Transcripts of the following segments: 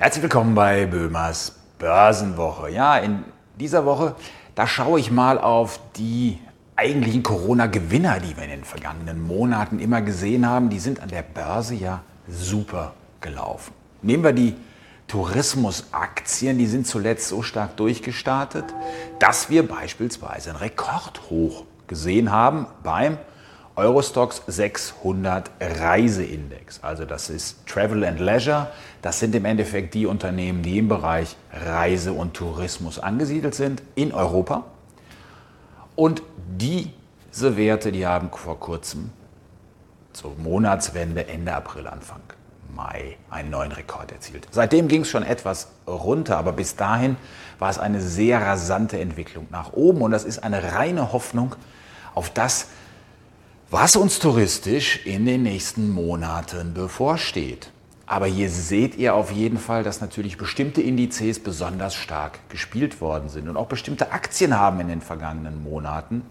Herzlich willkommen bei Böhmers Börsenwoche. Ja, in dieser Woche, da schaue ich mal auf die eigentlichen Corona-Gewinner, die wir in den vergangenen Monaten immer gesehen haben. Die sind an der Börse ja super gelaufen. Nehmen wir die Tourismusaktien, die sind zuletzt so stark durchgestartet, dass wir beispielsweise einen Rekordhoch gesehen haben beim Eurostox 600 Reiseindex. Also das ist Travel and Leisure. Das sind im Endeffekt die Unternehmen, die im Bereich Reise und Tourismus angesiedelt sind in Europa. Und diese Werte, die haben vor kurzem zur Monatswende Ende April, Anfang Mai einen neuen Rekord erzielt. Seitdem ging es schon etwas runter, aber bis dahin war es eine sehr rasante Entwicklung nach oben und das ist eine reine Hoffnung auf das, was uns touristisch in den nächsten Monaten bevorsteht. Aber hier seht ihr auf jeden Fall, dass natürlich bestimmte Indizes besonders stark gespielt worden sind und auch bestimmte Aktien haben in den vergangenen Monaten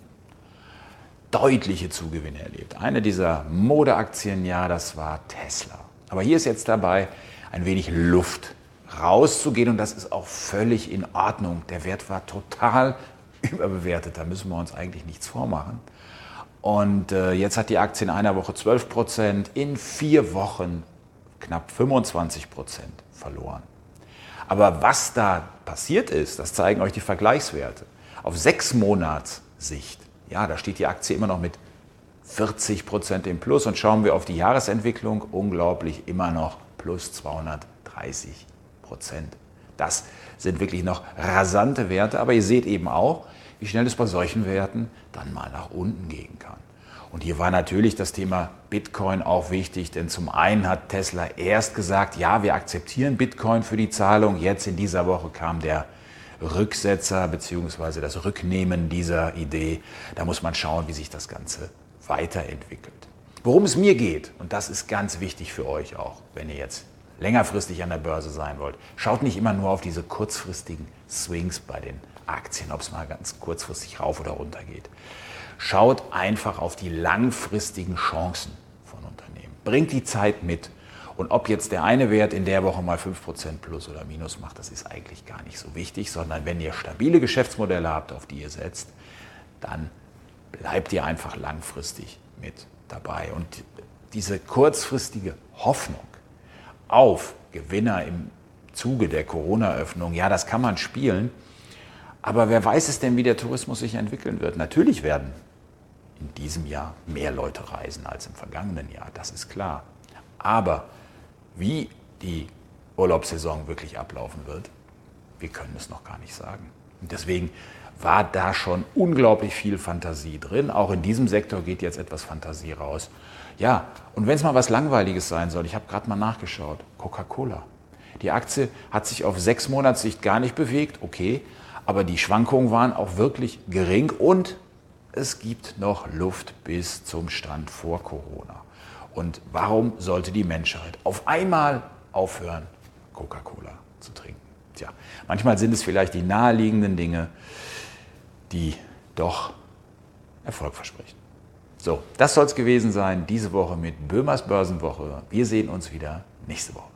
deutliche Zugewinne erlebt. Eine dieser Modeaktien, ja, das war Tesla. Aber hier ist jetzt dabei, ein wenig Luft rauszugehen und das ist auch völlig in Ordnung. Der Wert war total überbewertet, da müssen wir uns eigentlich nichts vormachen. Und äh, jetzt hat die Aktie in einer Woche 12 Prozent, in vier Wochen knapp 25 Prozent verloren. Aber was da passiert ist, das zeigen euch die Vergleichswerte. Auf sechs Monats Sicht, ja, da steht die Aktie immer noch mit 40 Prozent im Plus und schauen wir auf die Jahresentwicklung, unglaublich immer noch plus 230 Prozent. Das sind wirklich noch rasante Werte, aber ihr seht eben auch, wie schnell es bei solchen Werten dann mal nach unten gehen kann. Und hier war natürlich das Thema Bitcoin auch wichtig, denn zum einen hat Tesla erst gesagt, ja, wir akzeptieren Bitcoin für die Zahlung. Jetzt in dieser Woche kam der Rücksetzer bzw. das Rücknehmen dieser Idee. Da muss man schauen, wie sich das Ganze weiterentwickelt. Worum es mir geht, und das ist ganz wichtig für euch auch, wenn ihr jetzt längerfristig an der Börse sein wollt, schaut nicht immer nur auf diese kurzfristigen Swings bei den Aktien, ob es mal ganz kurzfristig rauf oder runter geht. Schaut einfach auf die langfristigen Chancen von Unternehmen. Bringt die Zeit mit. Und ob jetzt der eine Wert in der Woche mal 5% plus oder minus macht, das ist eigentlich gar nicht so wichtig, sondern wenn ihr stabile Geschäftsmodelle habt, auf die ihr setzt, dann bleibt ihr einfach langfristig mit dabei. Und diese kurzfristige Hoffnung auf Gewinner im Zuge der Corona-Öffnung, ja, das kann man spielen. Aber wer weiß es denn, wie der Tourismus sich entwickeln wird? Natürlich werden in diesem Jahr mehr Leute reisen als im vergangenen Jahr, das ist klar. Aber wie die Urlaubssaison wirklich ablaufen wird, wir können es noch gar nicht sagen. Und deswegen war da schon unglaublich viel Fantasie drin. Auch in diesem Sektor geht jetzt etwas Fantasie raus. Ja, und wenn es mal was Langweiliges sein soll, ich habe gerade mal nachgeschaut, Coca-Cola. Die Aktie hat sich auf sechs Monatssicht gar nicht bewegt, okay, aber die Schwankungen waren auch wirklich gering und es gibt noch Luft bis zum Stand vor Corona. Und warum sollte die Menschheit auf einmal aufhören, Coca-Cola zu trinken? Manchmal sind es vielleicht die naheliegenden Dinge, die doch Erfolg versprechen. So, das soll es gewesen sein, diese Woche mit Böhmers Börsenwoche. Wir sehen uns wieder nächste Woche.